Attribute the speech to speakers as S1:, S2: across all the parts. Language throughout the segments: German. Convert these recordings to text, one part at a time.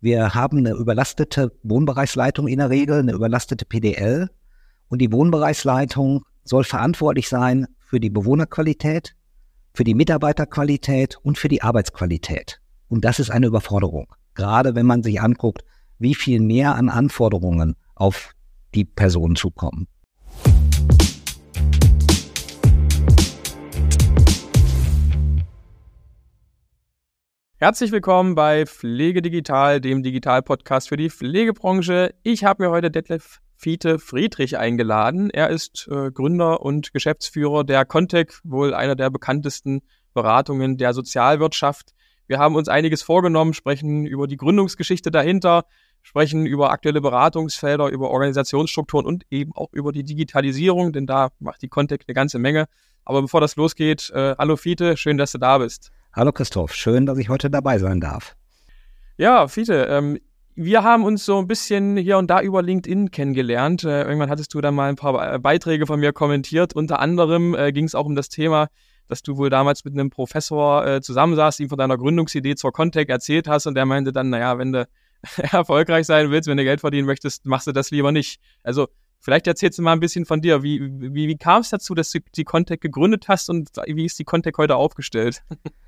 S1: Wir haben eine überlastete Wohnbereichsleitung in der Regel, eine überlastete PDL. Und die Wohnbereichsleitung soll verantwortlich sein für die Bewohnerqualität, für die Mitarbeiterqualität und für die Arbeitsqualität. Und das ist eine Überforderung. Gerade wenn man sich anguckt, wie viel mehr an Anforderungen auf die Person zukommen.
S2: Herzlich willkommen bei Pflege Digital, dem Digital-Podcast für die Pflegebranche. Ich habe mir heute Detlef Fiete Friedrich eingeladen. Er ist äh, Gründer und Geschäftsführer der Contec, wohl einer der bekanntesten Beratungen der Sozialwirtschaft. Wir haben uns einiges vorgenommen, sprechen über die Gründungsgeschichte dahinter, sprechen über aktuelle Beratungsfelder, über Organisationsstrukturen und eben auch über die Digitalisierung, denn da macht die Contec eine ganze Menge. Aber bevor das losgeht, äh, hallo Fiete, schön, dass du da bist.
S1: Hallo Christoph, schön, dass ich heute dabei sein darf.
S2: Ja, Fiete, ähm, wir haben uns so ein bisschen hier und da über LinkedIn kennengelernt. Äh, irgendwann hattest du da mal ein paar Beiträge von mir kommentiert. Unter anderem äh, ging es auch um das Thema, dass du wohl damals mit einem Professor äh, zusammensaßt, ihm von deiner Gründungsidee zur Contec erzählt hast und der meinte dann, naja, wenn du erfolgreich sein willst, wenn du Geld verdienen möchtest, machst du das lieber nicht. Also vielleicht erzählst du mal ein bisschen von dir. Wie, wie, wie kam es dazu, dass du die Contec gegründet hast und wie ist die Contec heute aufgestellt?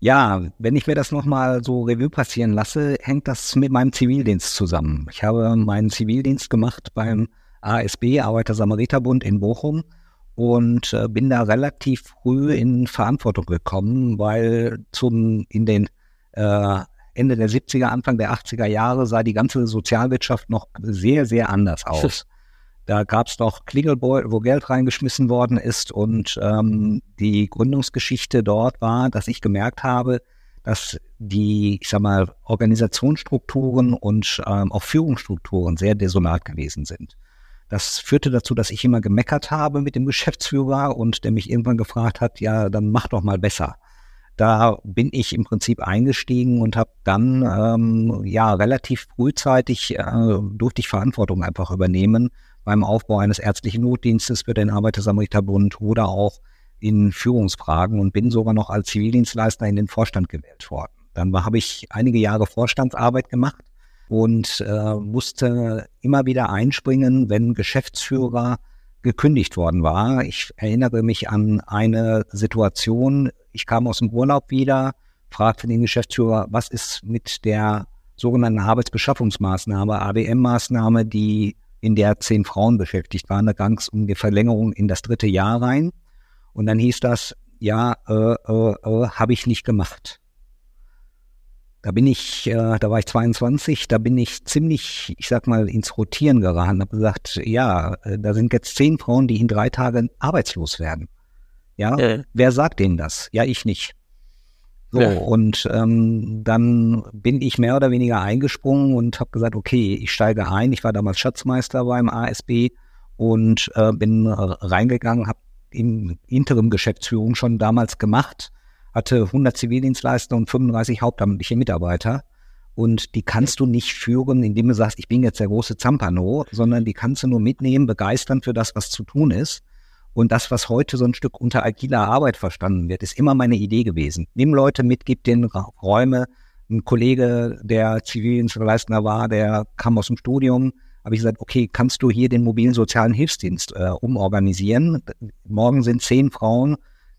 S1: Ja, wenn ich mir das nochmal so Revue passieren lasse, hängt das mit meinem Zivildienst zusammen. Ich habe meinen Zivildienst gemacht beim ASB, Arbeiter-Samariter-Bund in Bochum und äh, bin da relativ früh in Verantwortung gekommen, weil zum in den äh, Ende der 70er, Anfang der 80er Jahre sah die ganze Sozialwirtschaft noch sehr, sehr anders aus. Da gab es doch Klingelbeutel, wo Geld reingeschmissen worden ist. Und ähm, die Gründungsgeschichte dort war, dass ich gemerkt habe, dass die, ich sag mal, Organisationsstrukturen und ähm, auch Führungsstrukturen sehr desolat gewesen sind. Das führte dazu, dass ich immer gemeckert habe mit dem Geschäftsführer und der mich irgendwann gefragt hat, ja, dann mach doch mal besser. Da bin ich im Prinzip eingestiegen und habe dann ähm, ja relativ frühzeitig äh, durfte ich Verantwortung einfach übernehmen beim Aufbau eines ärztlichen Notdienstes für den Arbeiter-Samariter-Bund oder auch in Führungsfragen und bin sogar noch als Zivildienstleister in den Vorstand gewählt worden. Dann habe ich einige Jahre Vorstandsarbeit gemacht und äh, musste immer wieder einspringen, wenn Geschäftsführer gekündigt worden war. Ich erinnere mich an eine Situation, ich kam aus dem Urlaub wieder, fragte den Geschäftsführer, was ist mit der sogenannten Arbeitsbeschaffungsmaßnahme, ABM-Maßnahme, die in der zehn Frauen beschäftigt waren. Da ging es um die Verlängerung in das dritte Jahr rein. Und dann hieß das, ja, äh, äh, äh, habe ich nicht gemacht. Da bin ich, äh, da war ich 22, da bin ich ziemlich, ich sag mal, ins Rotieren geraten. Habe gesagt, ja, äh, da sind jetzt zehn Frauen, die in drei Tagen arbeitslos werden. Ja, ja. wer sagt denen das? Ja, ich nicht. So, ja. und ähm, dann bin ich mehr oder weniger eingesprungen und habe gesagt, okay, ich steige ein. Ich war damals Schatzmeister beim ASB und äh, bin reingegangen, habe in Interim-Geschäftsführung schon damals gemacht, hatte 100 Zivildienstleister und 35 hauptamtliche Mitarbeiter. Und die kannst du nicht führen, indem du sagst, ich bin jetzt der große Zampano, sondern die kannst du nur mitnehmen, begeistern für das, was zu tun ist. Und das, was heute so ein Stück unter agiler Arbeit verstanden wird, ist immer meine Idee gewesen. Nimm Leute mit, gib denen Räume. Ein Kollege, der Zivildienstleistender war, der kam aus dem Studium, habe ich gesagt, okay, kannst du hier den mobilen sozialen Hilfsdienst äh, umorganisieren? Morgen sind zehn Frauen,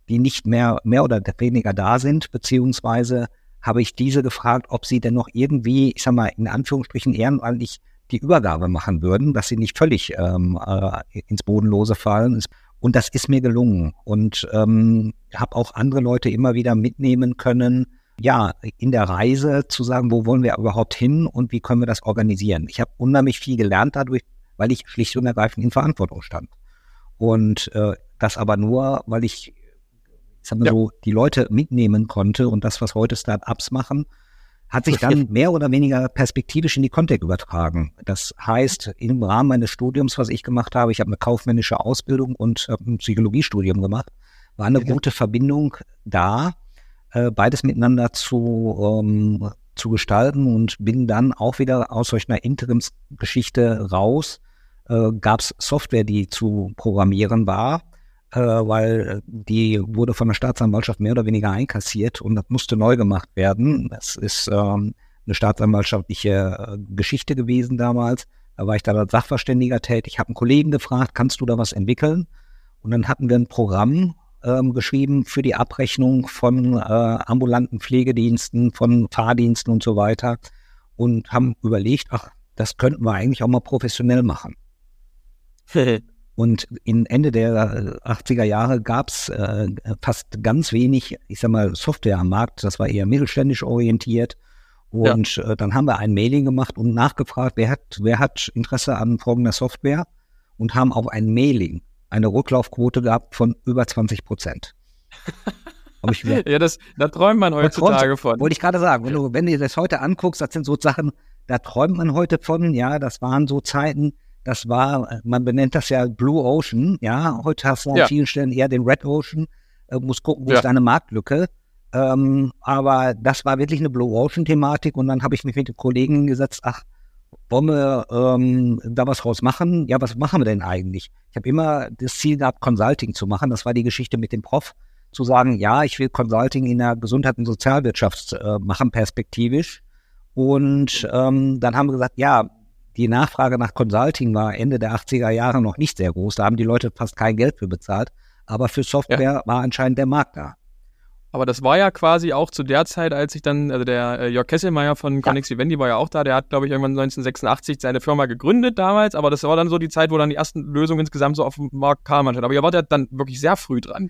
S1: die nicht mehr, mehr oder weniger da sind, beziehungsweise habe ich diese gefragt, ob sie denn noch irgendwie, ich sag mal, in Anführungsstrichen ehrenamtlich die Übergabe machen würden, dass sie nicht völlig ähm, äh, ins Bodenlose fallen. Und das ist mir gelungen und ähm, habe auch andere Leute immer wieder mitnehmen können, ja, in der Reise zu sagen, wo wollen wir überhaupt hin und wie können wir das organisieren. Ich habe unheimlich viel gelernt dadurch, weil ich schlicht und ergreifend in Verantwortung stand. Und äh, das aber nur, weil ich, ich sag mal ja. so, die Leute mitnehmen konnte und das, was heute Start-ups machen, hat sich dann mehr oder weniger perspektivisch in die Kontext übertragen. Das heißt, im Rahmen meines Studiums, was ich gemacht habe, ich habe eine kaufmännische Ausbildung und ein Psychologiestudium gemacht, war eine gute Verbindung da, äh, beides miteinander zu, ähm, zu gestalten und bin dann auch wieder aus solch einer Interimsgeschichte raus. Äh, Gab es Software, die zu programmieren war äh, weil die wurde von der Staatsanwaltschaft mehr oder weniger einkassiert und das musste neu gemacht werden. Das ist ähm, eine staatsanwaltschaftliche äh, Geschichte gewesen damals. Da war ich dann als Sachverständiger tätig. Habe einen Kollegen gefragt, kannst du da was entwickeln? Und dann hatten wir ein Programm ähm, geschrieben für die Abrechnung von äh, ambulanten Pflegediensten, von Fahrdiensten und so weiter und haben überlegt, ach, das könnten wir eigentlich auch mal professionell machen. und in Ende der 80er Jahre gab es äh, fast ganz wenig, ich sag mal, Software am Markt. Das war eher mittelständisch orientiert. Und ja. äh, dann haben wir ein Mailing gemacht und nachgefragt, wer hat, wer hat Interesse an folgender Software und haben auf ein Mailing eine Rücklaufquote gehabt von über 20 Prozent.
S2: ja, das, da träumt man heutzutage träumt, von.
S1: Wollte ich gerade sagen, wenn du, wenn du das heute anguckst, das sind so Sachen, da träumt man heute von, ja, das waren so Zeiten, das war, man benennt das ja Blue Ocean, ja, heute hast du an ja. vielen Stellen eher den Red Ocean, äh, muss gucken, wo ja. ist deine Marktlücke. Ähm, aber das war wirklich eine Blue Ocean Thematik und dann habe ich mich mit den Kollegen gesetzt, ach, wollen wir ähm, da was draus machen? Ja, was machen wir denn eigentlich? Ich habe immer das Ziel gehabt, Consulting zu machen. Das war die Geschichte mit dem Prof, zu sagen, ja, ich will Consulting in der Gesundheit und Sozialwirtschaft äh, machen, perspektivisch. Und ähm, dann haben wir gesagt, ja, die Nachfrage nach Consulting war Ende der 80er Jahre noch nicht sehr groß. Da haben die Leute fast kein Geld für bezahlt. Aber für Software ja. war anscheinend der Markt da.
S2: Aber das war ja quasi auch zu der Zeit, als ich dann, also der äh, Jörg Kesselmeier von ja. Connex Vivendi war ja auch da, der hat, glaube ich, irgendwann 1986 seine Firma gegründet damals, aber das war dann so die Zeit, wo dann die ersten Lösungen insgesamt so auf dem Markt kamen. Aber ihr wart ja dann wirklich sehr früh dran.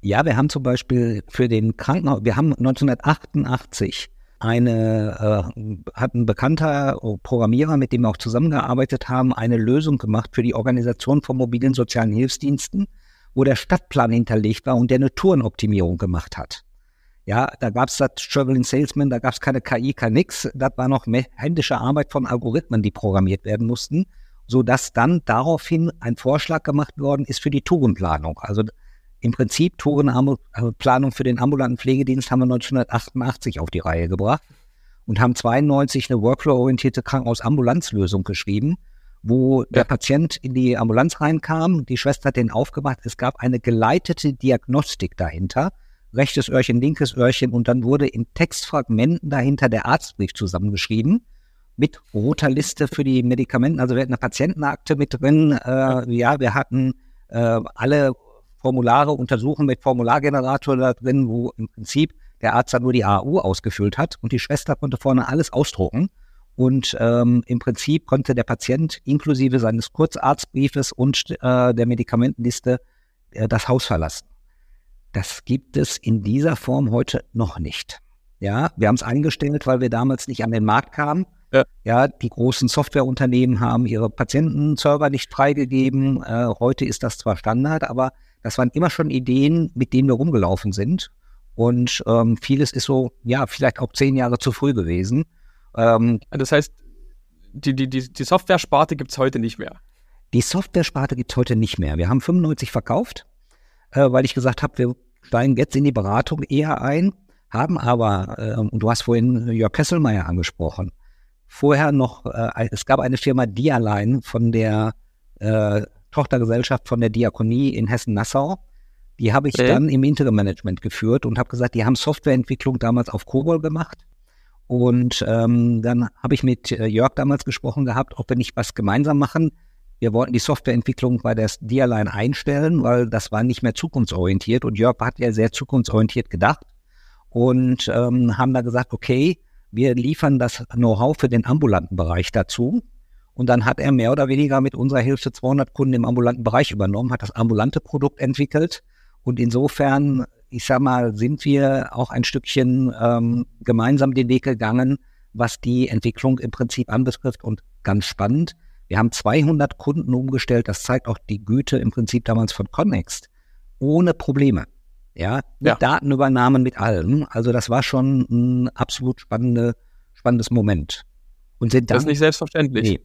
S1: Ja, wir haben zum Beispiel für den Krankenhaus, wir haben 1988 eine, äh, hat ein bekannter Programmierer, mit dem wir auch zusammengearbeitet haben, eine Lösung gemacht für die Organisation von mobilen sozialen Hilfsdiensten wo der Stadtplan hinterlegt war und der eine Tourenoptimierung gemacht hat. Ja, da gab es das Traveling Salesman, da gab es keine KI, kein nix. Das war noch händische Arbeit von Algorithmen, die programmiert werden mussten, so dass dann daraufhin ein Vorschlag gemacht worden ist für die Tourenplanung. Also im Prinzip Tourenplanung für den ambulanten Pflegedienst haben wir 1988 auf die Reihe gebracht und haben 92 eine workflow-orientierte Krankenhausambulanzlösung geschrieben, wo ja. der Patient in die Ambulanz reinkam, die Schwester hat den aufgemacht, es gab eine geleitete Diagnostik dahinter, rechtes Öhrchen, linkes Öhrchen und dann wurde in Textfragmenten dahinter der Arztbrief zusammengeschrieben mit roter Liste für die Medikamenten. Also wir hatten eine Patientenakte mit drin, äh, ja, wir hatten äh, alle Formulare untersuchen mit Formulargenerator da drin, wo im Prinzip der Arzt dann nur die AU ausgefüllt hat und die Schwester konnte vorne alles ausdrucken. Und ähm, im Prinzip konnte der Patient inklusive seines Kurzarztbriefes und äh, der Medikamentenliste äh, das Haus verlassen. Das gibt es in dieser Form heute noch nicht. Ja, wir haben es eingestellt, weil wir damals nicht an den Markt kamen. Ja. ja, die großen Softwareunternehmen haben ihre Patientenserver nicht freigegeben. Äh, heute ist das zwar Standard, aber das waren immer schon Ideen, mit denen wir rumgelaufen sind. Und ähm, vieles ist so, ja, vielleicht auch zehn Jahre zu früh gewesen.
S2: Ähm, das heißt, die, die, die, die Software-Sparte gibt es heute nicht mehr.
S1: Die Software-Sparte gibt es heute nicht mehr. Wir haben 95 verkauft, äh, weil ich gesagt habe, wir steigen jetzt in die Beratung eher ein, haben aber, äh, und du hast vorhin Jörg Kesselmeier angesprochen, vorher noch, äh, es gab eine Firma Dialine von der äh, Tochtergesellschaft von der Diakonie in Hessen-Nassau. Die habe ich okay. dann im Interim-Management geführt und habe gesagt, die haben Softwareentwicklung damals auf COBOL gemacht und ähm, dann habe ich mit äh, Jörg damals gesprochen gehabt, ob wir nicht was gemeinsam machen. Wir wollten die Softwareentwicklung bei der Dialine einstellen, weil das war nicht mehr zukunftsorientiert. Und Jörg hat ja sehr zukunftsorientiert gedacht und ähm, haben da gesagt, okay, wir liefern das Know-how für den ambulanten Bereich dazu. Und dann hat er mehr oder weniger mit unserer Hilfe 200 Kunden im ambulanten Bereich übernommen, hat das ambulante Produkt entwickelt. Und insofern ich sag mal, sind wir auch ein Stückchen ähm, gemeinsam den Weg gegangen, was die Entwicklung im Prinzip anbetrifft. Und ganz spannend, wir haben 200 Kunden umgestellt. Das zeigt auch die Güte im Prinzip damals von Connext. Ohne Probleme. Ja, mit ja. Datenübernahmen, mit allem. Also das war schon ein absolut spannende, spannendes Moment.
S2: Und sind dann, das ist nicht selbstverständlich. Nee,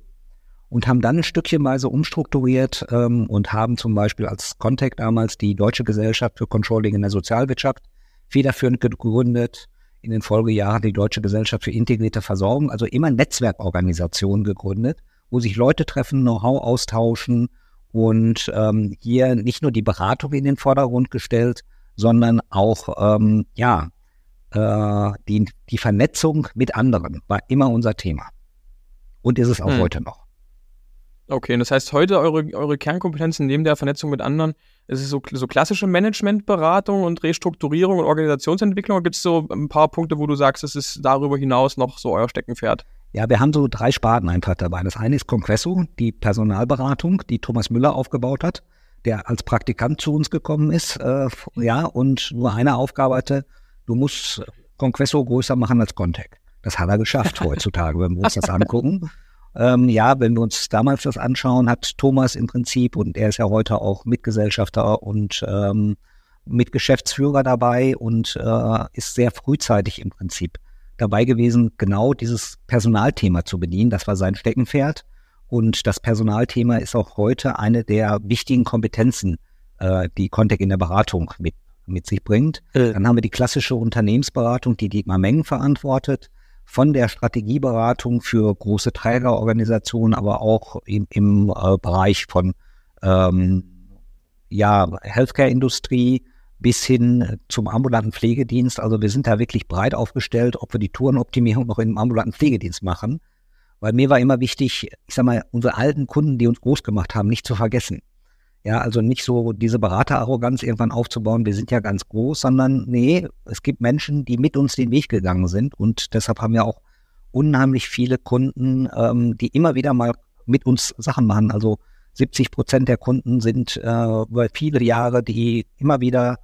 S1: und haben dann ein Stückchenweise umstrukturiert ähm, und haben zum Beispiel als Contact damals die Deutsche Gesellschaft für Controlling in der Sozialwirtschaft federführend gegründet. In den Folgejahren die Deutsche Gesellschaft für integrierte Versorgung, also immer Netzwerkorganisationen gegründet, wo sich Leute treffen, Know-how austauschen und ähm, hier nicht nur die Beratung in den Vordergrund gestellt, sondern auch ähm, ja äh, die, die Vernetzung mit anderen war immer unser Thema. Und ist es auch hm. heute noch.
S2: Okay, das heißt, heute eure, eure Kernkompetenzen neben der Vernetzung mit anderen, ist es so, so klassische Managementberatung und Restrukturierung und Organisationsentwicklung? Gibt es so ein paar Punkte, wo du sagst, es ist darüber hinaus noch so euer Steckenpferd?
S1: Ja, wir haben so drei Sparten einfach dabei. Das eine ist Conquesso, die Personalberatung, die Thomas Müller aufgebaut hat, der als Praktikant zu uns gekommen ist, äh, ja, und nur eine Aufgabe hatte, du musst Conquesso größer machen als Contec. Das hat er geschafft heutzutage, wenn wir uns das angucken. Ähm, ja, wenn wir uns damals das anschauen, hat Thomas im Prinzip, und er ist ja heute auch Mitgesellschafter und ähm, Mitgeschäftsführer dabei und äh, ist sehr frühzeitig im Prinzip dabei gewesen, genau dieses Personalthema zu bedienen. Das war sein Steckenpferd. Und das Personalthema ist auch heute eine der wichtigen Kompetenzen, äh, die Contact in der Beratung mit, mit sich bringt. Äh. Dann haben wir die klassische Unternehmensberatung, die Dietmar Mengen verantwortet von der Strategieberatung für große Trägerorganisationen, aber auch im, im äh, Bereich von ähm, ja, Healthcare-Industrie bis hin zum ambulanten Pflegedienst. Also wir sind da wirklich breit aufgestellt, ob wir die Tourenoptimierung noch im ambulanten Pflegedienst machen. Weil mir war immer wichtig, ich sag mal, unsere alten Kunden, die uns groß gemacht haben, nicht zu vergessen. Ja, also nicht so diese Beraterarroganz irgendwann aufzubauen, wir sind ja ganz groß, sondern nee, es gibt Menschen, die mit uns den Weg gegangen sind und deshalb haben wir auch unheimlich viele Kunden, ähm, die immer wieder mal mit uns Sachen machen. Also 70 Prozent der Kunden sind äh, über viele Jahre, die immer wieder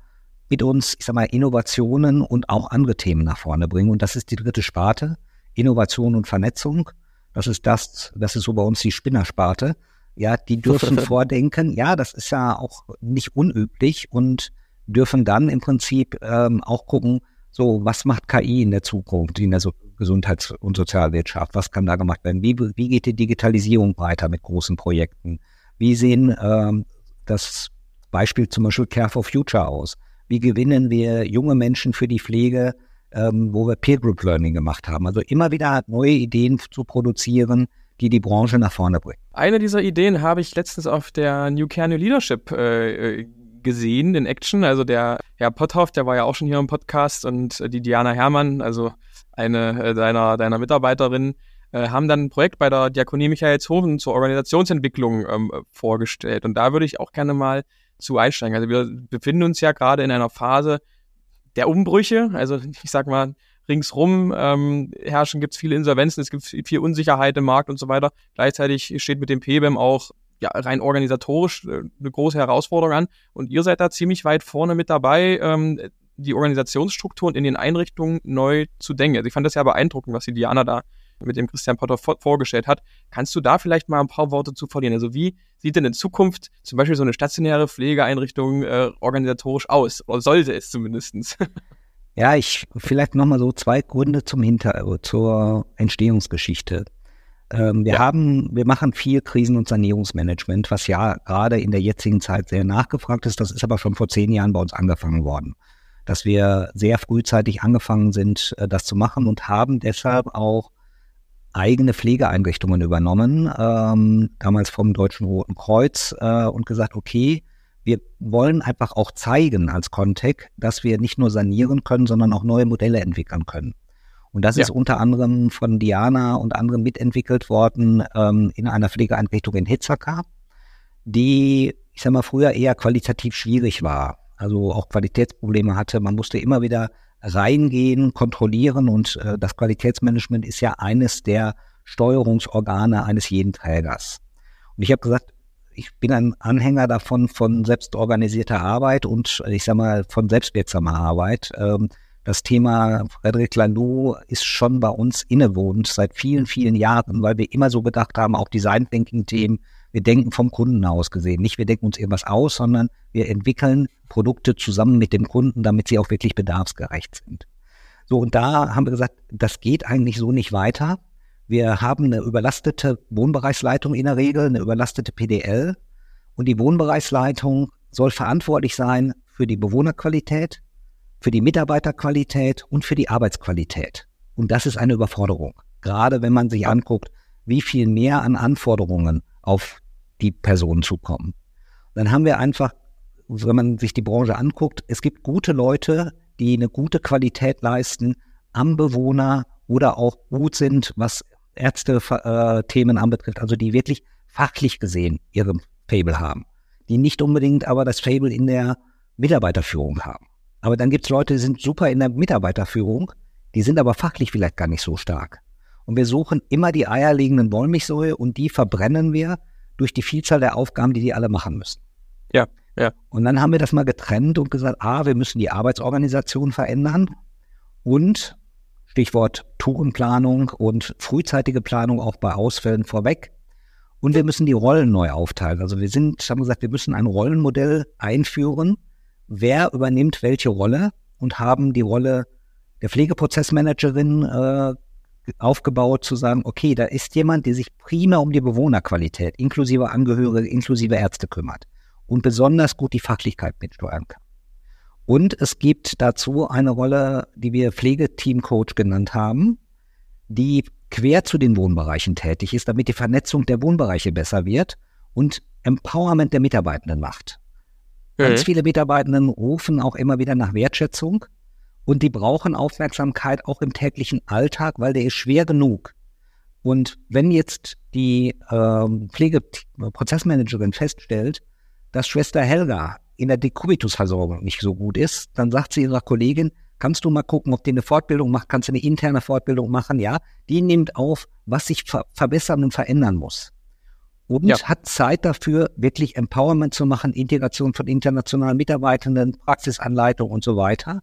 S1: mit uns, ich sag mal, Innovationen und auch andere Themen nach vorne bringen. Und das ist die dritte Sparte, Innovation und Vernetzung. Das ist das, das ist so bei uns die Spinnersparte. Ja, die dürfen vordenken. Ja, das ist ja auch nicht unüblich und dürfen dann im Prinzip ähm, auch gucken, so, was macht KI in der Zukunft, in der so Gesundheits- und Sozialwirtschaft? Was kann da gemacht werden? Wie, wie geht die Digitalisierung weiter mit großen Projekten? Wie sehen ähm, das Beispiel zum Beispiel Care for Future aus? Wie gewinnen wir junge Menschen für die Pflege, ähm, wo wir Peer Group Learning gemacht haben? Also immer wieder neue Ideen zu produzieren, die die Branche nach vorne bringen.
S2: Eine dieser Ideen habe ich letztens auf der New Care New Leadership äh, gesehen in Action. Also der Herr Potthoff, der war ja auch schon hier im Podcast und die Diana Herrmann, also eine äh, deiner, deiner Mitarbeiterinnen, äh, haben dann ein Projekt bei der Diakonie Michaelshofen zur Organisationsentwicklung ähm, vorgestellt. Und da würde ich auch gerne mal zu einsteigen. Also wir befinden uns ja gerade in einer Phase der Umbrüche. Also ich sag mal, ringsrum ähm, herrschen, gibt es viele Insolvenzen, es gibt viel Unsicherheit im Markt und so weiter. Gleichzeitig steht mit dem PBEM auch ja, rein organisatorisch äh, eine große Herausforderung an. Und ihr seid da ziemlich weit vorne mit dabei, ähm, die Organisationsstrukturen in den Einrichtungen neu zu denken. Also ich fand das ja beeindruckend, was die Diana da mit dem Christian Potter vor vorgestellt hat. Kannst du da vielleicht mal ein paar Worte zu verlieren? Also wie sieht denn in Zukunft zum Beispiel so eine stationäre Pflegeeinrichtung äh, organisatorisch aus? Oder sollte es zumindestens?
S1: Ja, ich vielleicht nochmal so zwei Gründe zum Hinter äh, zur Entstehungsgeschichte. Ähm, wir ja. haben, wir machen viel Krisen- und Sanierungsmanagement, was ja gerade in der jetzigen Zeit sehr nachgefragt ist. Das ist aber schon vor zehn Jahren bei uns angefangen worden, dass wir sehr frühzeitig angefangen sind, äh, das zu machen und haben deshalb auch eigene Pflegeeinrichtungen übernommen, ähm, damals vom Deutschen Roten Kreuz äh, und gesagt, okay, wir wollen einfach auch zeigen als Contec, dass wir nicht nur sanieren können, sondern auch neue Modelle entwickeln können. Und das ja. ist unter anderem von Diana und anderen mitentwickelt worden ähm, in einer Pflegeeinrichtung in Hitzaka, die, ich sag mal, früher eher qualitativ schwierig war. Also auch Qualitätsprobleme hatte. Man musste immer wieder reingehen, kontrollieren und äh, das Qualitätsmanagement ist ja eines der Steuerungsorgane eines jeden Trägers. Und ich habe gesagt, ich bin ein Anhänger davon von selbstorganisierter Arbeit und ich sag mal von selbstwirksamer Arbeit. Ähm, das Thema Frederic Laloux ist schon bei uns innewohnend seit vielen, vielen Jahren, weil wir immer so gedacht haben, auch Design Thinking Themen, wir denken vom Kunden aus gesehen. Nicht wir denken uns irgendwas aus, sondern wir entwickeln Produkte zusammen mit dem Kunden, damit sie auch wirklich bedarfsgerecht sind. So, und da haben wir gesagt, das geht eigentlich so nicht weiter. Wir haben eine überlastete Wohnbereichsleitung in der Regel, eine überlastete PDL. Und die Wohnbereichsleitung soll verantwortlich sein für die Bewohnerqualität, für die Mitarbeiterqualität und für die Arbeitsqualität. Und das ist eine Überforderung. Gerade wenn man sich anguckt, wie viel mehr an Anforderungen auf die Personen zukommen. Dann haben wir einfach, wenn man sich die Branche anguckt, es gibt gute Leute, die eine gute Qualität leisten am Bewohner oder auch gut sind, was Ärzte-Themen äh, anbetrifft, also die wirklich fachlich gesehen ihre Fable haben, die nicht unbedingt aber das Fable in der Mitarbeiterführung haben. Aber dann gibt es Leute, die sind super in der Mitarbeiterführung, die sind aber fachlich vielleicht gar nicht so stark. Und wir suchen immer die eierlegenden Wollmilchsäue und die verbrennen wir durch die Vielzahl der Aufgaben, die die alle machen müssen.
S2: Ja, ja.
S1: Und dann haben wir das mal getrennt und gesagt, ah, wir müssen die Arbeitsorganisation verändern und Stichwort Tourenplanung und frühzeitige Planung auch bei Ausfällen vorweg. Und wir müssen die Rollen neu aufteilen. Also wir sind, haben gesagt, wir müssen ein Rollenmodell einführen. Wer übernimmt welche Rolle und haben die Rolle der Pflegeprozessmanagerin äh, aufgebaut, zu sagen, okay, da ist jemand, der sich primär um die Bewohnerqualität, inklusive Angehörige, inklusive Ärzte kümmert und besonders gut die Fachlichkeit mitsteuern kann. Und es gibt dazu eine Rolle, die wir Pflegeteamcoach genannt haben, die quer zu den Wohnbereichen tätig ist, damit die Vernetzung der Wohnbereiche besser wird und Empowerment der Mitarbeitenden macht. Mhm. Ganz viele Mitarbeitenden rufen auch immer wieder nach Wertschätzung und die brauchen Aufmerksamkeit auch im täglichen Alltag, weil der ist schwer genug. Und wenn jetzt die ähm, Pflegeprozessmanagerin feststellt, dass Schwester Helga in der Dekubitusversorgung nicht so gut ist, dann sagt sie ihrer Kollegin, kannst du mal gucken, ob die eine Fortbildung macht, kannst du eine interne Fortbildung machen, ja. Die nimmt auf, was sich ver verbessern und verändern muss. Und ja. hat Zeit dafür, wirklich Empowerment zu machen, Integration von internationalen Mitarbeitenden, Praxisanleitung und so weiter.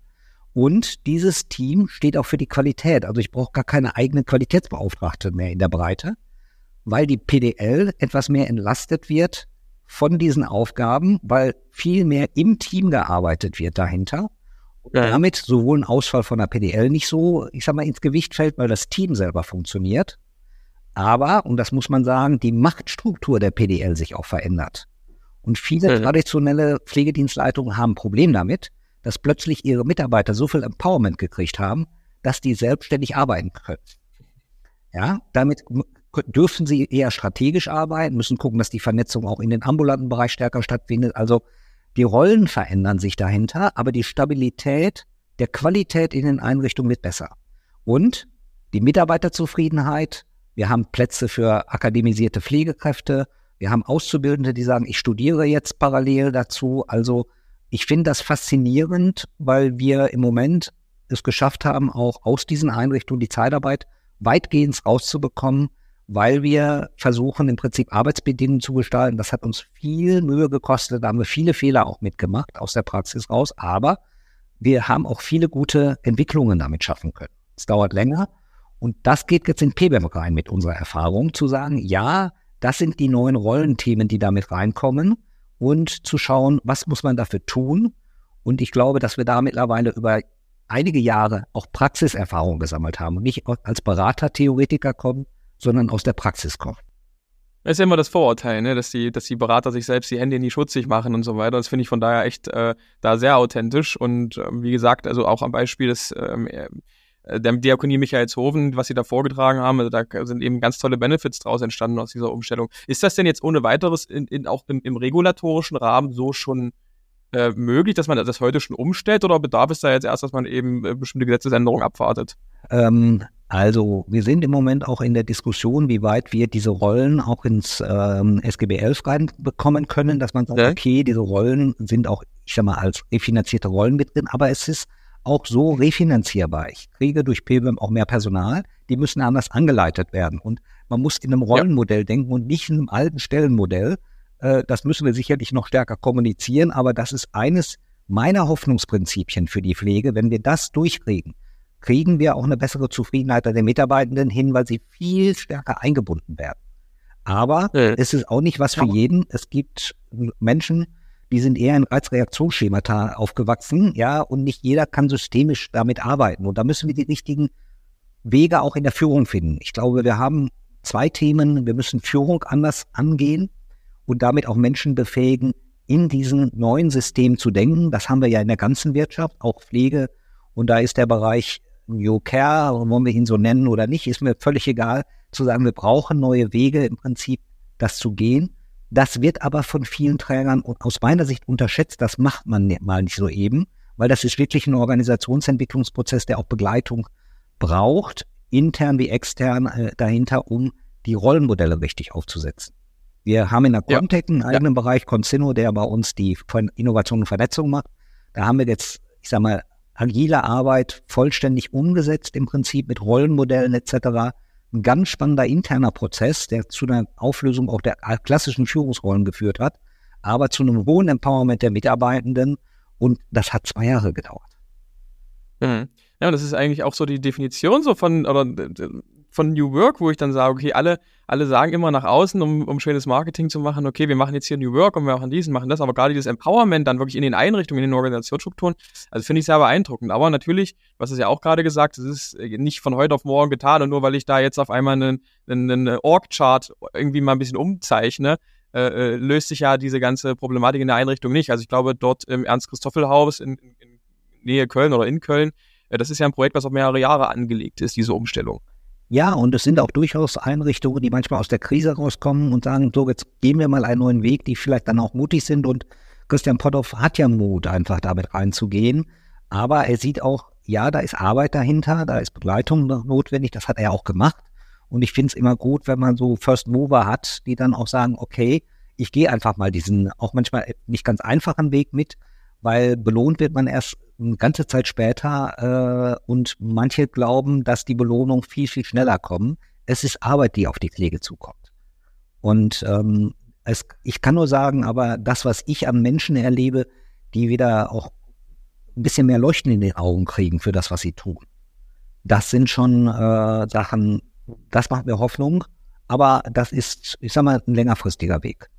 S1: Und dieses Team steht auch für die Qualität. Also ich brauche gar keine eigene Qualitätsbeauftragte mehr in der Breite, weil die PDL etwas mehr entlastet wird von diesen Aufgaben, weil viel mehr im Team gearbeitet wird dahinter. Ja. Damit sowohl ein Ausfall von der PDL nicht so, ich sag mal, ins Gewicht fällt, weil das Team selber funktioniert. Aber, und das muss man sagen, die Machtstruktur der PDL sich auch verändert. Und viele ja. traditionelle Pflegedienstleitungen haben ein Problem damit, dass plötzlich ihre Mitarbeiter so viel Empowerment gekriegt haben, dass die selbstständig arbeiten können. Ja, damit dürfen sie eher strategisch arbeiten, müssen gucken, dass die Vernetzung auch in den ambulanten Bereich stärker stattfindet. Also die Rollen verändern sich dahinter, aber die Stabilität der Qualität in den Einrichtungen wird besser. Und die Mitarbeiterzufriedenheit, wir haben Plätze für akademisierte Pflegekräfte, wir haben Auszubildende, die sagen, ich studiere jetzt parallel dazu. Also ich finde das faszinierend, weil wir im Moment es geschafft haben, auch aus diesen Einrichtungen die Zeitarbeit weitgehend rauszubekommen, weil wir versuchen, im Prinzip Arbeitsbedingungen zu gestalten. Das hat uns viel Mühe gekostet. Da haben wir viele Fehler auch mitgemacht aus der Praxis raus. Aber wir haben auch viele gute Entwicklungen damit schaffen können. Es dauert länger. Und das geht jetzt in PBM rein mit unserer Erfahrung, zu sagen, ja, das sind die neuen Rollenthemen, die damit reinkommen und zu schauen, was muss man dafür tun. Und ich glaube, dass wir da mittlerweile über einige Jahre auch Praxiserfahrung gesammelt haben und nicht als Berater, Theoretiker kommen, sondern aus der Praxis kommen.
S2: Das ist ja immer das Vorurteil, ne? dass, die, dass die Berater sich selbst die Hände nie schutzig machen und so weiter. Das finde ich von daher echt äh, da sehr authentisch. Und äh, wie gesagt, also auch am Beispiel des ähm, äh, der Diakonie Michaelshofen, was sie da vorgetragen haben, also da sind eben ganz tolle Benefits draus entstanden aus dieser Umstellung. Ist das denn jetzt ohne weiteres in, in, auch im, im regulatorischen Rahmen so schon äh, möglich, dass man das heute schon umstellt oder bedarf es da jetzt erst, dass man eben äh, bestimmte Gesetzesänderungen abwartet?
S1: Ähm, also wir sind im Moment auch in der Diskussion, wie weit wir diese Rollen auch ins ähm, SGB 11 reinbekommen können, dass man sagt, ja. okay, diese Rollen sind auch, ich sag mal, als refinanzierte Rollen mit drin, aber es ist auch so refinanzierbar. Ich kriege durch PBM auch mehr Personal, die müssen anders angeleitet werden. Und man muss in einem Rollenmodell ja. denken und nicht in einem alten Stellenmodell. Äh, das müssen wir sicherlich noch stärker kommunizieren, aber das ist eines meiner Hoffnungsprinzipien für die Pflege. Wenn wir das durchkriegen, kriegen wir auch eine bessere Zufriedenheit der Mitarbeitenden hin, weil sie viel stärker eingebunden werden. Aber ja. es ist auch nicht was für jeden. Es gibt Menschen, die sind eher in Reizreaktionsschemata aufgewachsen, ja, und nicht jeder kann systemisch damit arbeiten. Und da müssen wir die richtigen Wege auch in der Führung finden. Ich glaube, wir haben zwei Themen. Wir müssen Führung anders angehen und damit auch Menschen befähigen, in diesem neuen System zu denken. Das haben wir ja in der ganzen Wirtschaft, auch Pflege. Und da ist der Bereich New Care, wollen wir ihn so nennen oder nicht, ist mir völlig egal, zu sagen, wir brauchen neue Wege im Prinzip, das zu gehen. Das wird aber von vielen Trägern aus meiner Sicht unterschätzt. Das macht man mal nicht so eben, weil das ist wirklich ein Organisationsentwicklungsprozess, der auch Begleitung braucht, intern wie extern äh, dahinter, um die Rollenmodelle richtig aufzusetzen. Wir haben in der Contec einen eigenen ja. Bereich, Consino, der bei uns die Innovation und Vernetzung macht. Da haben wir jetzt, ich sag mal, agile Arbeit vollständig umgesetzt, im Prinzip mit Rollenmodellen etc. Ein ganz spannender interner Prozess, der zu einer Auflösung auch der klassischen Führungsrollen geführt hat, aber zu einem hohen Empowerment der Mitarbeitenden. Und das hat zwei Jahre gedauert.
S2: Mhm. Ja, und das ist eigentlich auch so die Definition so von, oder von New Work, wo ich dann sage, okay, alle, alle sagen immer nach außen, um, um schönes Marketing zu machen, okay, wir machen jetzt hier New Work und wir machen dies und machen das, aber gerade dieses Empowerment dann wirklich in den Einrichtungen, in den Organisationsstrukturen, also finde ich sehr beeindruckend. Aber natürlich, was ist ja auch gerade gesagt, es ist äh, nicht von heute auf morgen getan und nur weil ich da jetzt auf einmal einen, einen, einen Org-Chart irgendwie mal ein bisschen umzeichne, äh, äh, löst sich ja diese ganze Problematik in der Einrichtung nicht. Also ich glaube, dort im Ernst-Christoffel-Haus in, in Nähe Köln oder in Köln, äh, das ist ja ein Projekt, was auf mehrere Jahre angelegt ist, diese Umstellung.
S1: Ja, und es sind auch durchaus Einrichtungen, die manchmal aus der Krise rauskommen und sagen, so, jetzt gehen wir mal einen neuen Weg, die vielleicht dann auch mutig sind. Und Christian Potthoff hat ja Mut, einfach damit reinzugehen. Aber er sieht auch, ja, da ist Arbeit dahinter, da ist Begleitung notwendig, das hat er auch gemacht. Und ich finde es immer gut, wenn man so First Mover hat, die dann auch sagen, okay, ich gehe einfach mal diesen auch manchmal nicht ganz einfachen Weg mit, weil belohnt wird man erst eine ganze Zeit später äh, und manche glauben, dass die Belohnung viel, viel schneller kommen. Es ist Arbeit, die auf die Pflege zukommt. Und ähm, es, ich kann nur sagen, aber das, was ich an Menschen erlebe, die wieder auch ein bisschen mehr Leuchten in den Augen kriegen für das, was sie tun. Das sind schon äh, Sachen, das macht mir Hoffnung, aber das ist, ich sag mal, ein längerfristiger Weg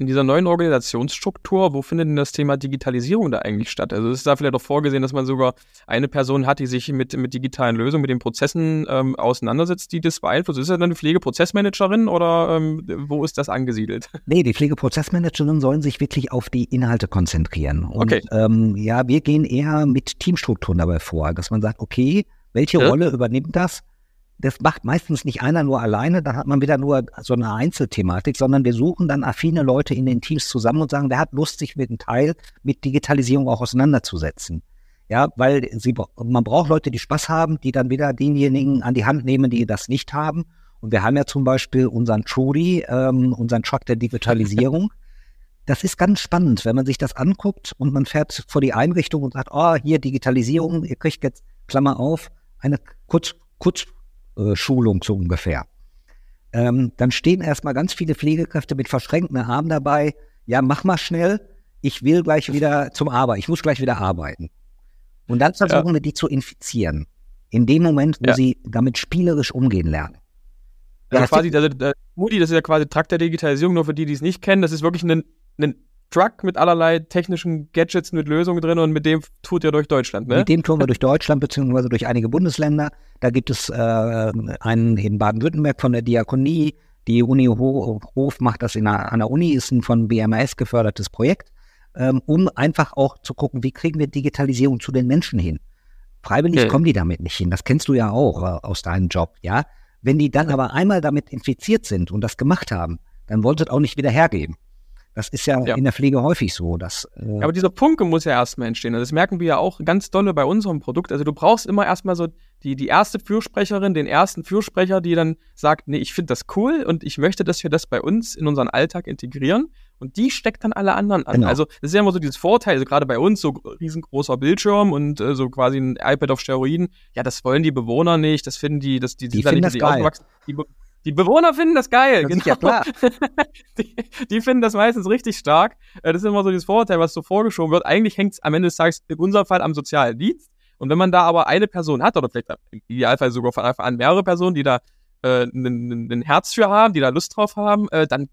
S2: in dieser neuen Organisationsstruktur, wo findet denn das Thema Digitalisierung da eigentlich statt? Also ist da vielleicht auch vorgesehen, dass man sogar eine Person hat, die sich mit, mit digitalen Lösungen, mit den Prozessen ähm, auseinandersetzt, die das beeinflusst. Ist das dann eine Pflegeprozessmanagerin oder ähm, wo ist das angesiedelt?
S1: Nee, die Pflegeprozessmanagerinnen sollen sich wirklich auf die Inhalte konzentrieren. Und okay. ähm, ja, wir gehen eher mit Teamstrukturen dabei vor, dass man sagt, okay, welche ja. Rolle übernimmt das? Das macht meistens nicht einer nur alleine, dann hat man wieder nur so eine Einzelthematik, sondern wir suchen dann affine Leute in den Teams zusammen und sagen, wer hat Lust, sich mit einem Teil mit Digitalisierung auch auseinanderzusetzen. Ja, weil sie, man braucht Leute, die Spaß haben, die dann wieder denjenigen an die Hand nehmen, die das nicht haben. Und wir haben ja zum Beispiel unseren Trudy, ähm, unseren Truck der Digitalisierung. Das ist ganz spannend, wenn man sich das anguckt und man fährt vor die Einrichtung und sagt, oh, hier Digitalisierung, ihr kriegt jetzt, Klammer auf, eine kurz, kurz äh, Schulung so ungefähr. Ähm, dann stehen erstmal ganz viele Pflegekräfte mit verschränkten Armen dabei. Ja, mach mal schnell. Ich will gleich wieder zum Arbeiten. Ich muss gleich wieder arbeiten. Und dann versuchen ja. wir die zu infizieren. In dem Moment, wo ja. sie damit spielerisch umgehen lernen.
S2: Also quasi, also, Moody, das ist ja quasi Trakt der Digitalisierung, nur für die, die es nicht kennen. Das ist wirklich ein, ein Truck mit allerlei technischen Gadgets mit Lösungen drin und mit dem tut ihr durch Deutschland, ne?
S1: Mit dem tun wir durch Deutschland beziehungsweise durch einige Bundesländer. Da gibt es äh, einen in Baden-Württemberg von der Diakonie. Die Uni Hof macht das in einer, an der Uni, ist ein von BMS gefördertes Projekt, ähm, um einfach auch zu gucken, wie kriegen wir Digitalisierung zu den Menschen hin. Freiwillig okay. kommen die damit nicht hin. Das kennst du ja auch äh, aus deinem Job, ja. Wenn die dann aber einmal damit infiziert sind und das gemacht haben, dann wollt ihr auch nicht wieder hergeben. Das ist ja, ja, in der Pflege häufig so. Dass,
S2: äh aber dieser Punkt muss ja erstmal entstehen. Also das merken wir ja auch ganz dolle bei unserem Produkt. Also du brauchst immer erstmal so die, die erste Fürsprecherin, den ersten Fürsprecher, die dann sagt, nee, ich finde das cool und ich möchte, dass wir das bei uns in unseren Alltag integrieren. Und die steckt dann alle anderen an. Genau. Also das ist ja immer so dieses Vorteil, also gerade bei uns, so riesengroßer Bildschirm und äh, so quasi ein iPad auf Steroiden. Ja, das wollen die Bewohner nicht, das finden die, das, die,
S1: die, die finden das geil.
S2: Die, die Bewohner finden das geil.
S1: Das genau. ja klar.
S2: die, die, finden das meistens richtig stark. Äh, das ist immer so dieses Vorurteil, was so vorgeschoben wird. Eigentlich hängt es am Ende des Tages in unserem Fall am sozialen Dienst. Und wenn man da aber eine Person hat, oder vielleicht im Idealfall sogar von Anfang an mehrere Personen, die da äh, ein Herz für haben, die da Lust drauf haben, äh, dann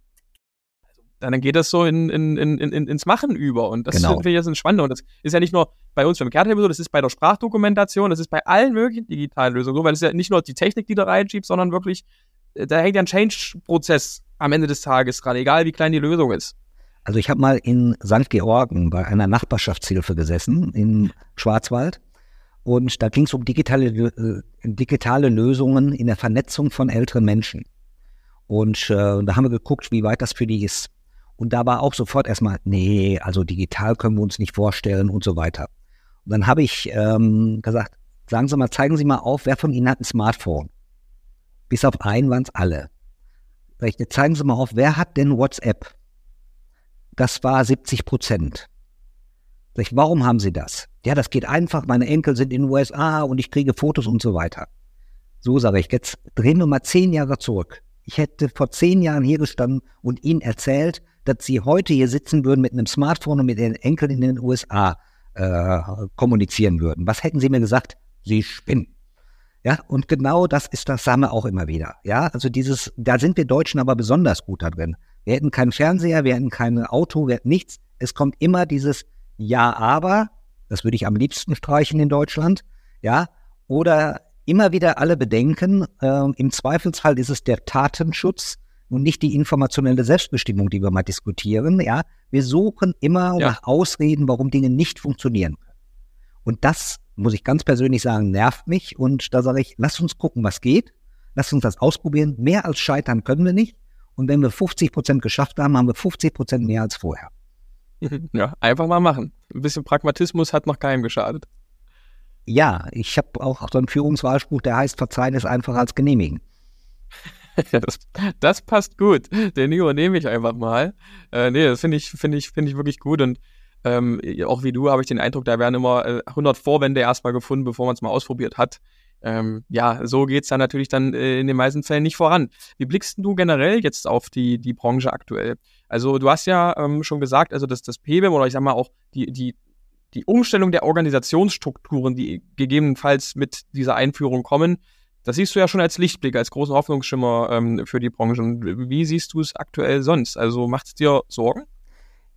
S2: dann geht das so in, in, in, in, ins Machen über. Und das genau. finde ich jetzt spannend. Und das ist ja nicht nur bei uns beim Kehrtable so, das ist bei der Sprachdokumentation, das ist bei allen möglichen digitalen Lösungen so, weil es ja nicht nur die Technik, die da reinschiebt, sondern wirklich da hängt ja ein Change-Prozess am Ende des Tages dran, egal wie klein die Lösung ist.
S1: Also ich habe mal in St. Georgen bei einer Nachbarschaftshilfe gesessen in Schwarzwald und da ging es um digitale, äh, digitale Lösungen in der Vernetzung von älteren Menschen. Und äh, da haben wir geguckt, wie weit das für die ist. Und da war auch sofort erstmal, nee, also digital können wir uns nicht vorstellen und so weiter. Und dann habe ich ähm, gesagt, sagen Sie mal, zeigen Sie mal auf, wer von Ihnen hat ein Smartphone? Bis auf einen waren es alle. Ich, zeigen Sie mal auf, wer hat denn WhatsApp? Das war 70 Prozent. Warum haben Sie das? Ja, das geht einfach, meine Enkel sind in den USA und ich kriege Fotos und so weiter. So sage ich, jetzt drehen wir mal zehn Jahre zurück. Ich hätte vor zehn Jahren hier gestanden und Ihnen erzählt, dass Sie heute hier sitzen würden mit einem Smartphone und mit Ihren Enkeln in den USA äh, kommunizieren würden. Was hätten Sie mir gesagt? Sie spinnen. Ja, und genau das ist das Samme auch immer wieder. Ja, also dieses, da sind wir Deutschen aber besonders gut da drin. Wir hätten keinen Fernseher, wir hätten kein Auto, wir hätten nichts. Es kommt immer dieses Ja, aber, das würde ich am liebsten streichen in Deutschland, ja, oder immer wieder alle bedenken, äh, im Zweifelsfall ist es der Tatenschutz und nicht die informationelle Selbstbestimmung, die wir mal diskutieren, ja. Wir suchen immer ja. nach Ausreden, warum Dinge nicht funktionieren. Und das muss ich ganz persönlich sagen, nervt mich. Und da sage ich, lass uns gucken, was geht. Lass uns das ausprobieren. Mehr als scheitern können wir nicht. Und wenn wir 50 Prozent geschafft haben, haben wir 50 Prozent mehr als vorher.
S2: Ja, einfach mal machen. Ein bisschen Pragmatismus hat noch keinem geschadet.
S1: Ja, ich habe auch so einen Führungswahlspruch, der heißt, verzeihen ist einfacher als genehmigen.
S2: Das, das, passt gut. Den übernehme ich einfach mal. Äh, nee, das finde ich, finde ich, finde ich wirklich gut. Und ähm, auch wie du habe ich den Eindruck, da werden immer äh, 100 Vorwände erstmal gefunden, bevor man es mal ausprobiert hat. Ähm, ja, so geht es dann natürlich dann äh, in den meisten Fällen nicht voran. Wie blickst du generell jetzt auf die, die Branche aktuell? Also du hast ja ähm, schon gesagt, also dass das PBM oder ich sag mal auch die, die, die Umstellung der Organisationsstrukturen, die gegebenenfalls mit dieser Einführung kommen, das siehst du ja schon als Lichtblick, als großen Hoffnungsschimmer ähm, für die Branche. Und wie siehst du es aktuell sonst? Also macht es dir Sorgen?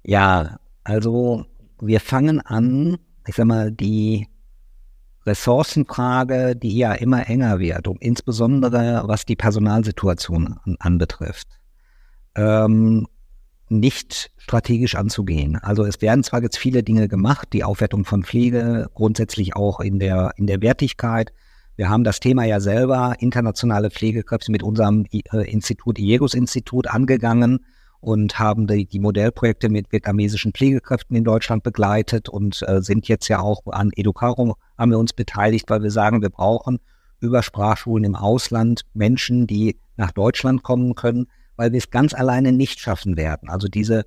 S1: Ja, also wir fangen an, ich sag mal, die Ressourcenfrage, die ja immer enger wird, und insbesondere was die Personalsituation an, anbetrifft, ähm, nicht strategisch anzugehen. Also es werden zwar jetzt viele Dinge gemacht, die Aufwertung von Pflege, grundsätzlich auch in der, in der Wertigkeit. Wir haben das Thema ja selber, internationale Pflegekräfte mit unserem äh, Institut, IEGOS-Institut angegangen und haben die, die Modellprojekte mit vietnamesischen Pflegekräften in Deutschland begleitet und äh, sind jetzt ja auch an Educarum haben wir uns beteiligt, weil wir sagen, wir brauchen über Sprachschulen im Ausland Menschen, die nach Deutschland kommen können, weil wir es ganz alleine nicht schaffen werden. Also diese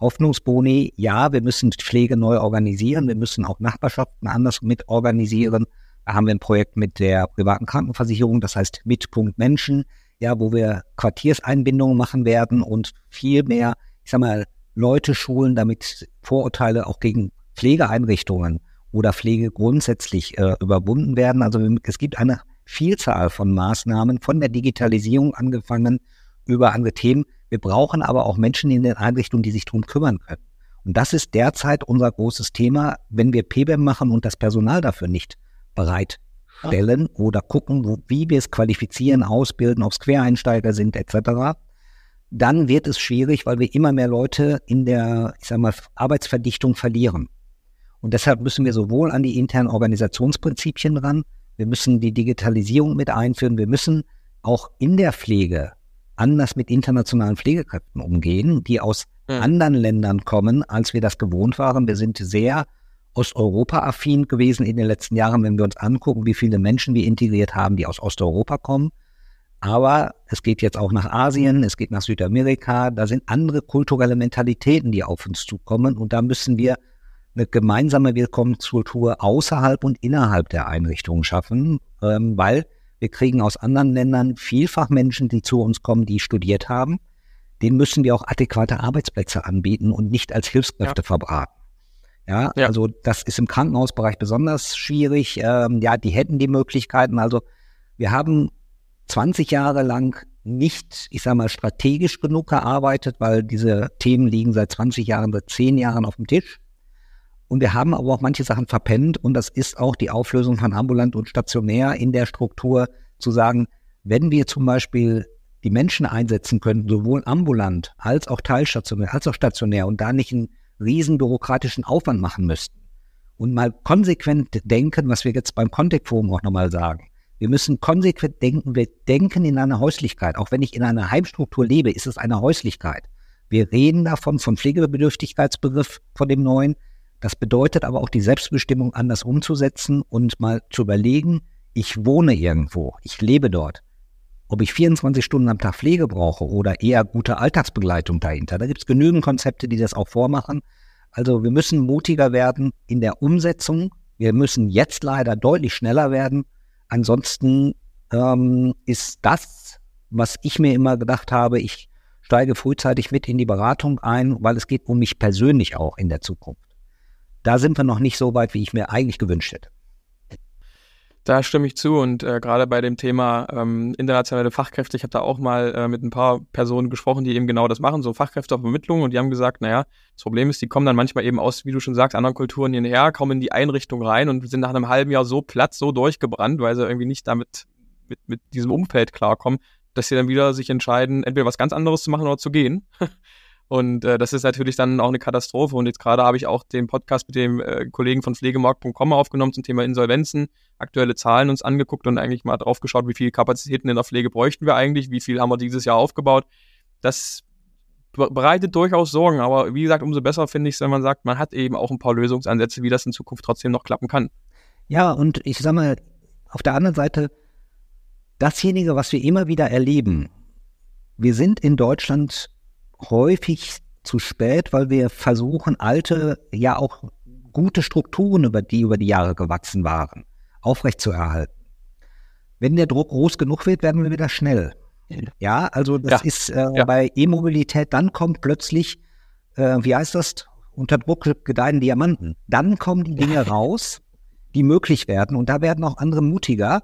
S1: Hoffnungsboni, ja, wir müssen Pflege neu organisieren, wir müssen auch Nachbarschaften anders mit organisieren. Da haben wir ein Projekt mit der privaten Krankenversicherung, das heißt Mitpunkt Menschen ja, wo wir Quartierseinbindungen machen werden und viel mehr, ich sag mal, Leute schulen, damit Vorurteile auch gegen Pflegeeinrichtungen oder Pflege grundsätzlich äh, überwunden werden. Also es gibt eine Vielzahl von Maßnahmen, von der Digitalisierung angefangen über andere Themen. Wir brauchen aber auch Menschen in den Einrichtungen, die sich darum kümmern können. Und das ist derzeit unser großes Thema, wenn wir PBM machen und das Personal dafür nicht bereit stellen oder gucken, wo, wie wir es qualifizieren, ausbilden, ob es Quereinsteiger sind etc., dann wird es schwierig, weil wir immer mehr Leute in der, ich sag mal, Arbeitsverdichtung verlieren. Und deshalb müssen wir sowohl an die internen Organisationsprinzipien ran, wir müssen die Digitalisierung mit einführen, wir müssen auch in der Pflege anders mit internationalen Pflegekräften umgehen, die aus mhm. anderen Ländern kommen, als wir das gewohnt waren. Wir sind sehr Osteuropa-affin gewesen in den letzten Jahren, wenn wir uns angucken, wie viele Menschen wir integriert haben, die aus Osteuropa kommen. Aber es geht jetzt auch nach Asien, es geht nach Südamerika. Da sind andere kulturelle Mentalitäten, die auf uns zukommen. Und da müssen wir eine gemeinsame Willkommenskultur außerhalb und innerhalb der Einrichtungen schaffen, ähm, weil wir kriegen aus anderen Ländern vielfach Menschen, die zu uns kommen, die studiert haben. Denen müssen wir auch adäquate Arbeitsplätze anbieten und nicht als Hilfskräfte ja. verbraten. Ja, ja, also das ist im Krankenhausbereich besonders schwierig. Ähm, ja, die hätten die Möglichkeiten. Also wir haben 20 Jahre lang nicht, ich sage mal, strategisch genug gearbeitet, weil diese Themen liegen seit 20 Jahren, seit 10 Jahren auf dem Tisch. Und wir haben aber auch manche Sachen verpennt und das ist auch die Auflösung von ambulant und stationär in der Struktur zu sagen, wenn wir zum Beispiel die Menschen einsetzen könnten, sowohl ambulant als auch teilstationär, als auch stationär und da nicht ein riesen bürokratischen Aufwand machen müssten und mal konsequent denken, was wir jetzt beim Contact Forum auch nochmal sagen. Wir müssen konsequent denken, wir denken in einer Häuslichkeit. Auch wenn ich in einer Heimstruktur lebe, ist es eine Häuslichkeit. Wir reden davon, von Pflegebedürftigkeitsbegriff von dem neuen. Das bedeutet aber auch die Selbstbestimmung anders umzusetzen und mal zu überlegen, ich wohne irgendwo, ich lebe dort. Ob ich 24 Stunden am Tag Pflege brauche oder eher gute Alltagsbegleitung dahinter. Da gibt es genügend Konzepte, die das auch vormachen. Also wir müssen mutiger werden in der Umsetzung. Wir müssen jetzt leider deutlich schneller werden. Ansonsten ähm, ist das, was ich mir immer gedacht habe, ich steige frühzeitig mit in die Beratung ein, weil es geht um mich persönlich auch in der Zukunft. Da sind wir noch nicht so weit, wie ich mir eigentlich gewünscht hätte.
S2: Da stimme ich zu und äh, gerade bei dem Thema ähm, internationale Fachkräfte, ich habe da auch mal äh, mit ein paar Personen gesprochen, die eben genau das machen, so Fachkräftevermittlung und die haben gesagt, naja, das Problem ist, die kommen dann manchmal eben aus, wie du schon sagst, anderen Kulturen hierher, kommen in die Einrichtung rein und sind nach einem halben Jahr so platt, so durchgebrannt, weil sie irgendwie nicht damit mit, mit diesem Umfeld klarkommen, dass sie dann wieder sich entscheiden, entweder was ganz anderes zu machen oder zu gehen. Und äh, das ist natürlich dann auch eine Katastrophe. Und jetzt gerade habe ich auch den Podcast mit dem äh, Kollegen von pflegemarkt.com aufgenommen zum Thema Insolvenzen, aktuelle Zahlen uns angeguckt und eigentlich mal drauf geschaut, wie viele Kapazitäten in der Pflege bräuchten wir eigentlich, wie viel haben wir dieses Jahr aufgebaut. Das bereitet durchaus Sorgen, aber wie gesagt, umso besser finde ich es, wenn man sagt, man hat eben auch ein paar Lösungsansätze, wie das in Zukunft trotzdem noch klappen kann.
S1: Ja, und ich sage mal, auf der anderen Seite, dasjenige, was wir immer wieder erleben, wir sind in Deutschland häufig zu spät, weil wir versuchen, alte, ja auch gute Strukturen, über die über die Jahre gewachsen waren, aufrechtzuerhalten. Wenn der Druck groß genug wird, werden wir wieder schnell. Ja, also das ja. ist äh, ja. bei E-Mobilität, dann kommt plötzlich, äh, wie heißt das, unter Druck gedeihen Diamanten. Dann kommen die Dinge raus, die möglich werden und da werden auch andere mutiger,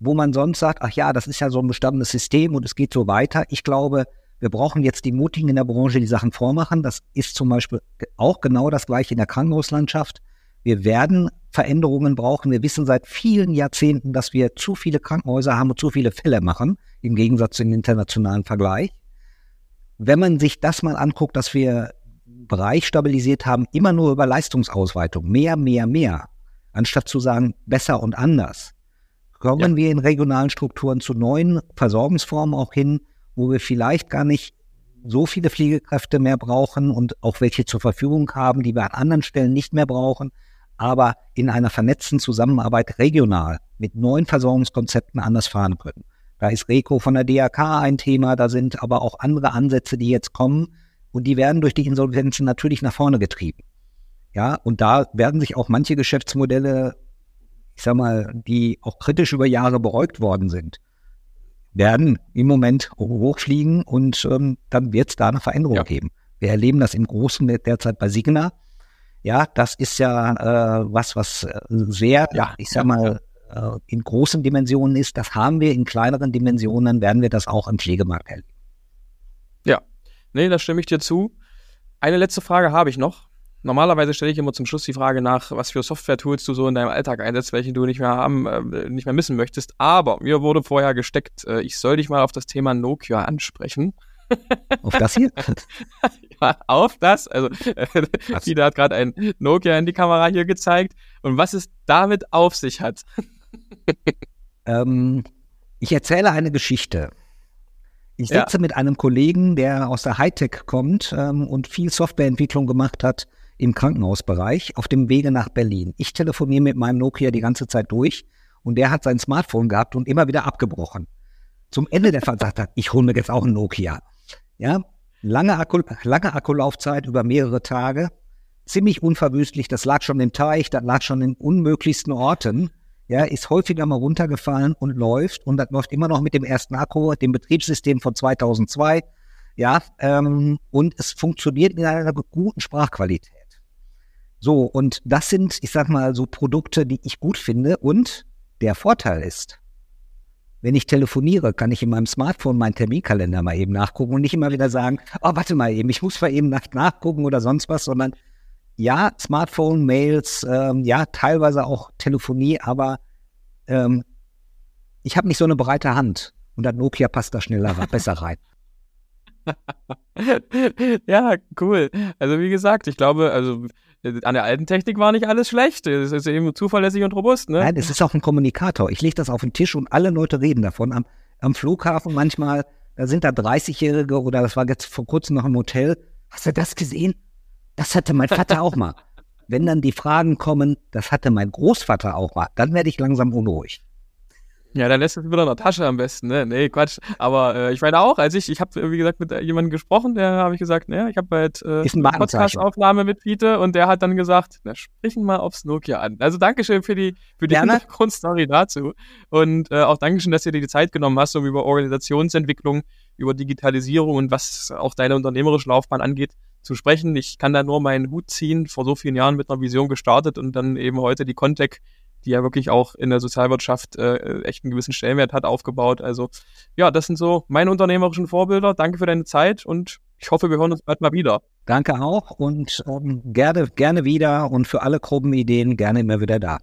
S1: wo man sonst sagt, ach ja, das ist ja so ein bestandenes System und es geht so weiter. Ich glaube, wir brauchen jetzt die Mutigen in der Branche, die Sachen vormachen. Das ist zum Beispiel auch genau das gleiche in der Krankenhauslandschaft. Wir werden Veränderungen brauchen. Wir wissen seit vielen Jahrzehnten, dass wir zu viele Krankenhäuser haben und zu viele Fälle machen, im Gegensatz zum internationalen Vergleich. Wenn man sich das mal anguckt, dass wir Bereich stabilisiert haben, immer nur über Leistungsausweitung, mehr, mehr, mehr, anstatt zu sagen, besser und anders, kommen ja. wir in regionalen Strukturen zu neuen Versorgungsformen auch hin, wo wir vielleicht gar nicht so viele Pflegekräfte mehr brauchen und auch welche zur Verfügung haben, die wir an anderen Stellen nicht mehr brauchen, aber in einer vernetzten Zusammenarbeit regional mit neuen Versorgungskonzepten anders fahren können. Da ist Reco von der DRK ein Thema, da sind aber auch andere Ansätze, die jetzt kommen und die werden durch die Insolvenzen natürlich nach vorne getrieben. Ja, und da werden sich auch manche Geschäftsmodelle, ich sag mal, die auch kritisch über Jahre beäugt worden sind, werden im Moment hochfliegen und ähm, dann wird es da eine Veränderung ja. geben. Wir erleben das im Großen derzeit bei Signa. Ja, das ist ja äh, was, was äh, sehr, ja, ich sag mal, äh, in großen Dimensionen ist. Das haben wir in kleineren Dimensionen, werden wir das auch im Pflegemarkt erleben.
S2: Ja, nee, da stimme ich dir zu. Eine letzte Frage habe ich noch. Normalerweise stelle ich immer zum Schluss die Frage nach, was für Software-Tools du so in deinem Alltag einsetzt, welche du nicht mehr haben, äh, nicht mehr missen möchtest. Aber mir wurde vorher gesteckt, äh, ich soll dich mal auf das Thema Nokia ansprechen.
S1: Auf das hier?
S2: ja, auf das. Also, äh, Ida hat gerade ein Nokia in die Kamera hier gezeigt. Und was es damit auf sich hat.
S1: ähm, ich erzähle eine Geschichte. Ich sitze ja. mit einem Kollegen, der aus der Hightech kommt ähm, und viel Softwareentwicklung gemacht hat im Krankenhausbereich auf dem Wege nach Berlin. Ich telefoniere mit meinem Nokia die ganze Zeit durch und der hat sein Smartphone gehabt und immer wieder abgebrochen. Zum Ende der Fahrt sagt er, ich hole mir jetzt auch ein Nokia. Ja, lange, Akku, lange Akkulaufzeit über mehrere Tage, ziemlich unverwüstlich. Das lag schon im Teich, das lag schon in unmöglichsten Orten. Ja, ist häufiger mal runtergefallen und läuft und das läuft immer noch mit dem ersten Akku, dem Betriebssystem von 2002. Ja, ähm, und es funktioniert in einer guten Sprachqualität. So, und das sind, ich sag mal, so Produkte, die ich gut finde. Und der Vorteil ist, wenn ich telefoniere, kann ich in meinem Smartphone meinen Terminkalender mal eben nachgucken und nicht immer wieder sagen, oh, warte mal eben, ich muss mal eben nach nachgucken oder sonst was, sondern ja, Smartphone, Mails, ähm, ja, teilweise auch Telefonie, aber ähm, ich habe nicht so eine breite Hand und das Nokia passt da schneller, besser rein.
S2: ja, cool. Also wie gesagt, ich glaube, also an der alten Technik war nicht alles schlecht. Es ist eben zuverlässig und robust, ne?
S1: Nein, es ist auch ein Kommunikator. Ich lege das auf den Tisch und alle Leute reden davon. Am, am Flughafen manchmal, da sind da 30-Jährige oder das war jetzt vor kurzem noch im Hotel. Hast du das gesehen? Das hatte mein Vater auch mal. wenn dann die Fragen kommen, das hatte mein Großvater auch mal, dann werde ich langsam unruhig.
S2: Ja, dann lässt es wieder in der Tasche am besten, ne? Nee, Quatsch. Aber äh, ich meine auch, als ich, ich habe, wie gesagt, mit jemandem gesprochen, der habe ich gesagt, naja, ich habe halt äh, Podcast-Aufnahme mit Fiete und der hat dann gesagt, na, sprich ihn mal aufs Nokia an. Also Dankeschön für die, für die
S1: Gerne.
S2: Hintergrundstory dazu. Und äh, auch Dankeschön, dass du dir die Zeit genommen hast, um über Organisationsentwicklung, über Digitalisierung und was auch deine unternehmerische Laufbahn angeht, zu sprechen. Ich kann da nur meinen Hut ziehen, vor so vielen Jahren mit einer Vision gestartet und dann eben heute die Contec die ja wirklich auch in der Sozialwirtschaft äh, echt einen gewissen Stellenwert hat, aufgebaut. Also ja, das sind so meine unternehmerischen Vorbilder. Danke für deine Zeit und ich hoffe, wir hören uns bald mal wieder.
S1: Danke auch und ähm, gerne, gerne wieder und für alle groben Ideen gerne immer wieder da.